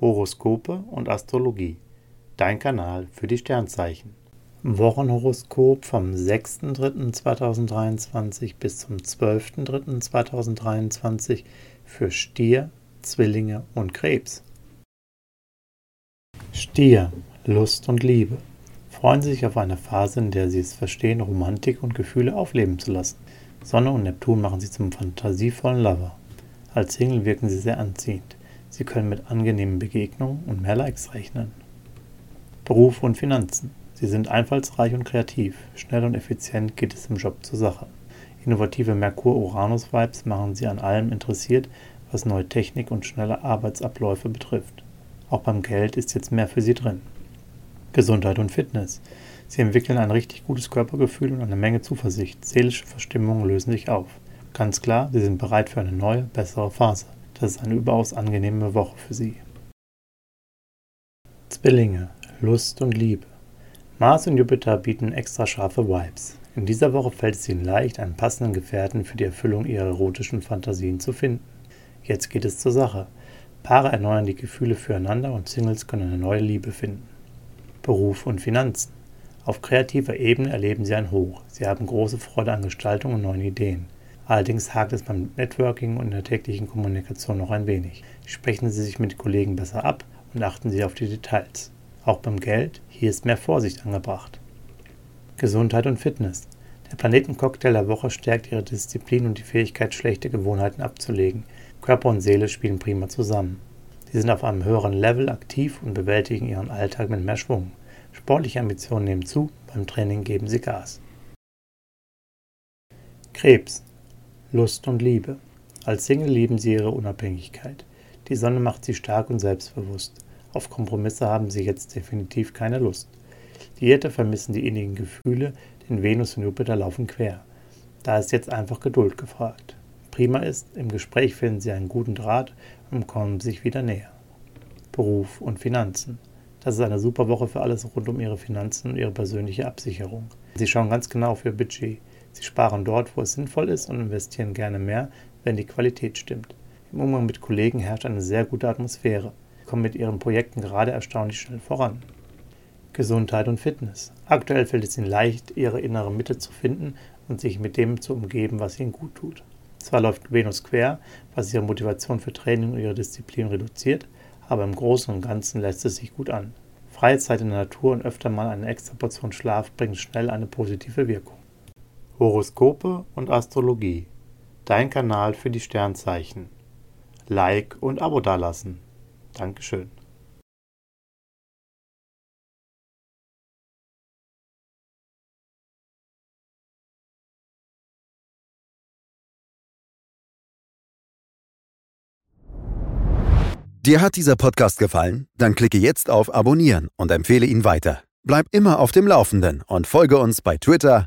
Horoskope und Astrologie. Dein Kanal für die Sternzeichen. Wochenhoroskop vom 6.3.2023 bis zum 12.3.2023 für Stier, Zwillinge und Krebs. Stier, Lust und Liebe. Freuen Sie sich auf eine Phase, in der Sie es verstehen, Romantik und Gefühle aufleben zu lassen. Sonne und Neptun machen Sie zum fantasievollen Lover. Als Single wirken Sie sehr anziehend. Sie können mit angenehmen Begegnungen und mehr Likes rechnen. Beruf und Finanzen. Sie sind einfallsreich und kreativ. Schnell und effizient geht es im Job zur Sache. Innovative Merkur-Uranus-Vibes machen Sie an allem interessiert, was neue Technik und schnelle Arbeitsabläufe betrifft. Auch beim Geld ist jetzt mehr für Sie drin. Gesundheit und Fitness. Sie entwickeln ein richtig gutes Körpergefühl und eine Menge Zuversicht. Seelische Verstimmungen lösen sich auf. Ganz klar, Sie sind bereit für eine neue, bessere Phase. Das ist eine überaus angenehme Woche für Sie. Zwillinge, Lust und Liebe. Mars und Jupiter bieten extra scharfe Vibes. In dieser Woche fällt es Ihnen leicht, einen passenden Gefährten für die Erfüllung Ihrer erotischen Fantasien zu finden. Jetzt geht es zur Sache. Paare erneuern die Gefühle füreinander und Singles können eine neue Liebe finden. Beruf und Finanzen. Auf kreativer Ebene erleben Sie ein Hoch. Sie haben große Freude an Gestaltung und neuen Ideen. Allerdings hakt es beim Networking und in der täglichen Kommunikation noch ein wenig. Sprechen Sie sich mit Kollegen besser ab und achten Sie auf die Details. Auch beim Geld, hier ist mehr Vorsicht angebracht. Gesundheit und Fitness. Der Planetencocktail der Woche stärkt Ihre Disziplin und die Fähigkeit, schlechte Gewohnheiten abzulegen. Körper und Seele spielen prima zusammen. Sie sind auf einem höheren Level aktiv und bewältigen Ihren Alltag mit mehr Schwung. Sportliche Ambitionen nehmen zu, beim Training geben Sie Gas. Krebs. Lust und Liebe. Als Single lieben sie ihre Unabhängigkeit. Die Sonne macht sie stark und selbstbewusst. Auf Kompromisse haben sie jetzt definitiv keine Lust. Die Erde vermissen die innigen Gefühle, denn Venus und Jupiter laufen quer. Da ist jetzt einfach Geduld gefragt. Prima ist, im Gespräch finden sie einen guten Draht und kommen sich wieder näher. Beruf und Finanzen. Das ist eine super Woche für alles rund um ihre Finanzen und ihre persönliche Absicherung. Sie schauen ganz genau auf ihr Budget. Sie sparen dort, wo es sinnvoll ist und investieren gerne mehr, wenn die Qualität stimmt. Im Umgang mit Kollegen herrscht eine sehr gute Atmosphäre. Sie kommen mit ihren Projekten gerade erstaunlich schnell voran. Gesundheit und Fitness. Aktuell fällt es ihnen leicht, ihre innere Mitte zu finden und sich mit dem zu umgeben, was ihnen gut tut. Zwar läuft Venus quer, was ihre Motivation für Training und ihre Disziplin reduziert, aber im Großen und Ganzen lässt es sich gut an. Freie Zeit in der Natur und öfter mal eine extra Portion Schlaf bringen schnell eine positive Wirkung. Horoskope und Astrologie. Dein Kanal für die Sternzeichen. Like und Abo dalassen. Dankeschön. Dir hat dieser Podcast gefallen? Dann klicke jetzt auf Abonnieren und empfehle ihn weiter. Bleib immer auf dem Laufenden und folge uns bei Twitter,